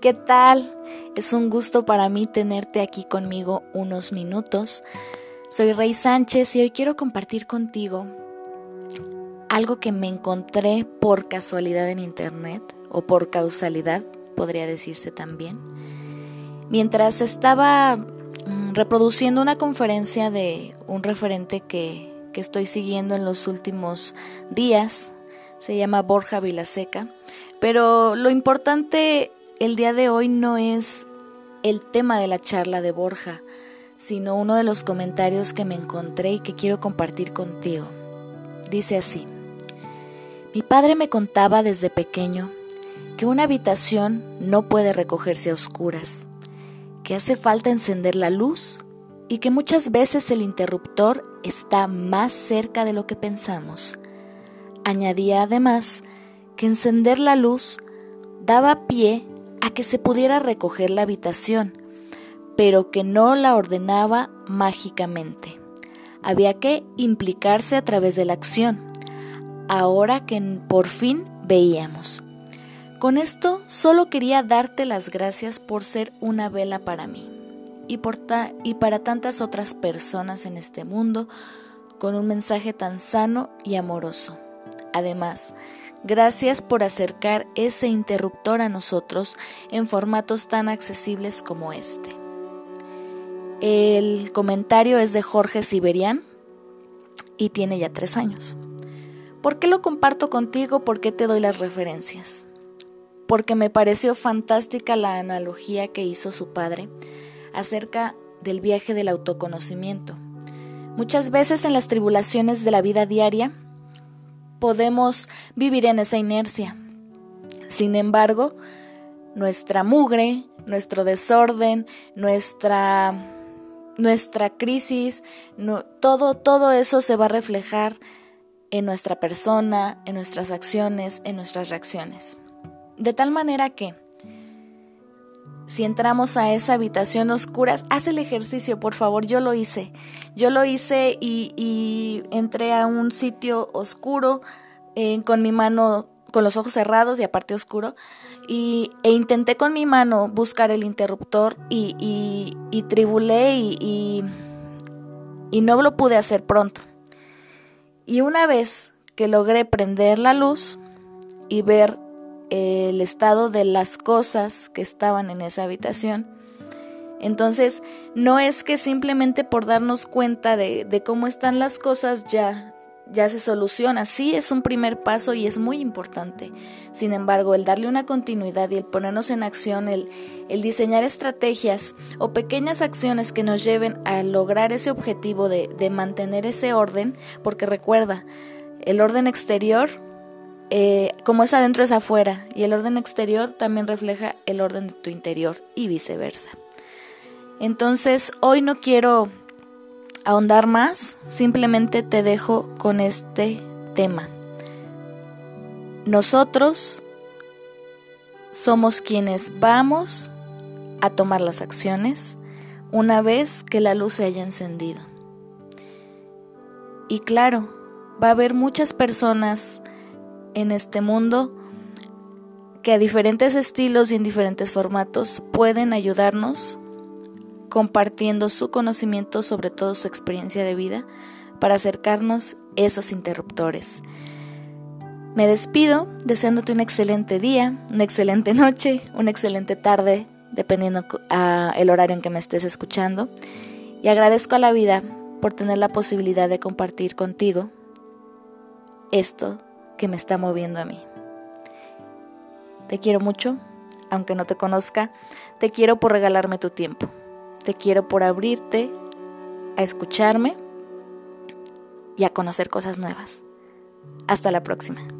¿Qué tal? Es un gusto para mí tenerte aquí conmigo unos minutos. Soy Rey Sánchez y hoy quiero compartir contigo algo que me encontré por casualidad en internet o por causalidad, podría decirse también. Mientras estaba mm, reproduciendo una conferencia de un referente que, que estoy siguiendo en los últimos días, se llama Borja Vilaseca, pero lo importante el día de hoy no es el tema de la charla de Borja, sino uno de los comentarios que me encontré y que quiero compartir contigo. Dice así, mi padre me contaba desde pequeño que una habitación no puede recogerse a oscuras, que hace falta encender la luz y que muchas veces el interruptor está más cerca de lo que pensamos. Añadía además que encender la luz daba pie a que se pudiera recoger la habitación, pero que no la ordenaba mágicamente. Había que implicarse a través de la acción, ahora que por fin veíamos. Con esto solo quería darte las gracias por ser una vela para mí y, por y para tantas otras personas en este mundo con un mensaje tan sano y amoroso. Además, Gracias por acercar ese interruptor a nosotros en formatos tan accesibles como este. El comentario es de Jorge Siberian y tiene ya tres años. ¿Por qué lo comparto contigo? ¿Por qué te doy las referencias? Porque me pareció fantástica la analogía que hizo su padre acerca del viaje del autoconocimiento. Muchas veces en las tribulaciones de la vida diaria podemos vivir en esa inercia. Sin embargo, nuestra mugre, nuestro desorden, nuestra, nuestra crisis, todo, todo eso se va a reflejar en nuestra persona, en nuestras acciones, en nuestras reacciones. De tal manera que si entramos a esa habitación oscura, haz el ejercicio, por favor, yo lo hice. Yo lo hice y, entré a un sitio oscuro eh, con mi mano, con los ojos cerrados y aparte oscuro, y, e intenté con mi mano buscar el interruptor y, tribulé y, y no lo pude hacer pronto. Y una vez que logré prender la luz y ver el estado de las cosas que estaban en esa habitación. Entonces, no es que simplemente por darnos cuenta de, cómo están las cosas ya, ya se soluciona. Sí es un primer paso y es muy importante. Sin embargo, el darle una continuidad y el ponernos en acción, el, diseñar estrategias o pequeñas acciones que nos lleven a lograr ese objetivo de mantener ese orden, porque recuerda, el orden exterior eh, como es adentro es afuera y el orden exterior también refleja el orden de tu interior y viceversa. Entonces hoy no quiero ahondar más, simplemente te dejo con este tema. Nosotros somos quienes vamos a tomar las acciones una vez que la luz se haya encendido. Y claro, va a haber muchas personas en este mundo que a diferentes estilos y en diferentes formatos pueden ayudarnos compartiendo su conocimiento, sobre todo su experiencia de vida, para acercarnos esos interruptores. Me despido deseándote un excelente día, una excelente noche, una excelente tarde, dependiendo a el horario en que me estés escuchando, y agradezco a la vida por tener la posibilidad de compartir contigo esto que me está moviendo a mí. Te quiero mucho, aunque no te conozca, te quiero por regalarme tu tiempo, te quiero por abrirte a escucharme y a conocer cosas nuevas. Hasta la próxima.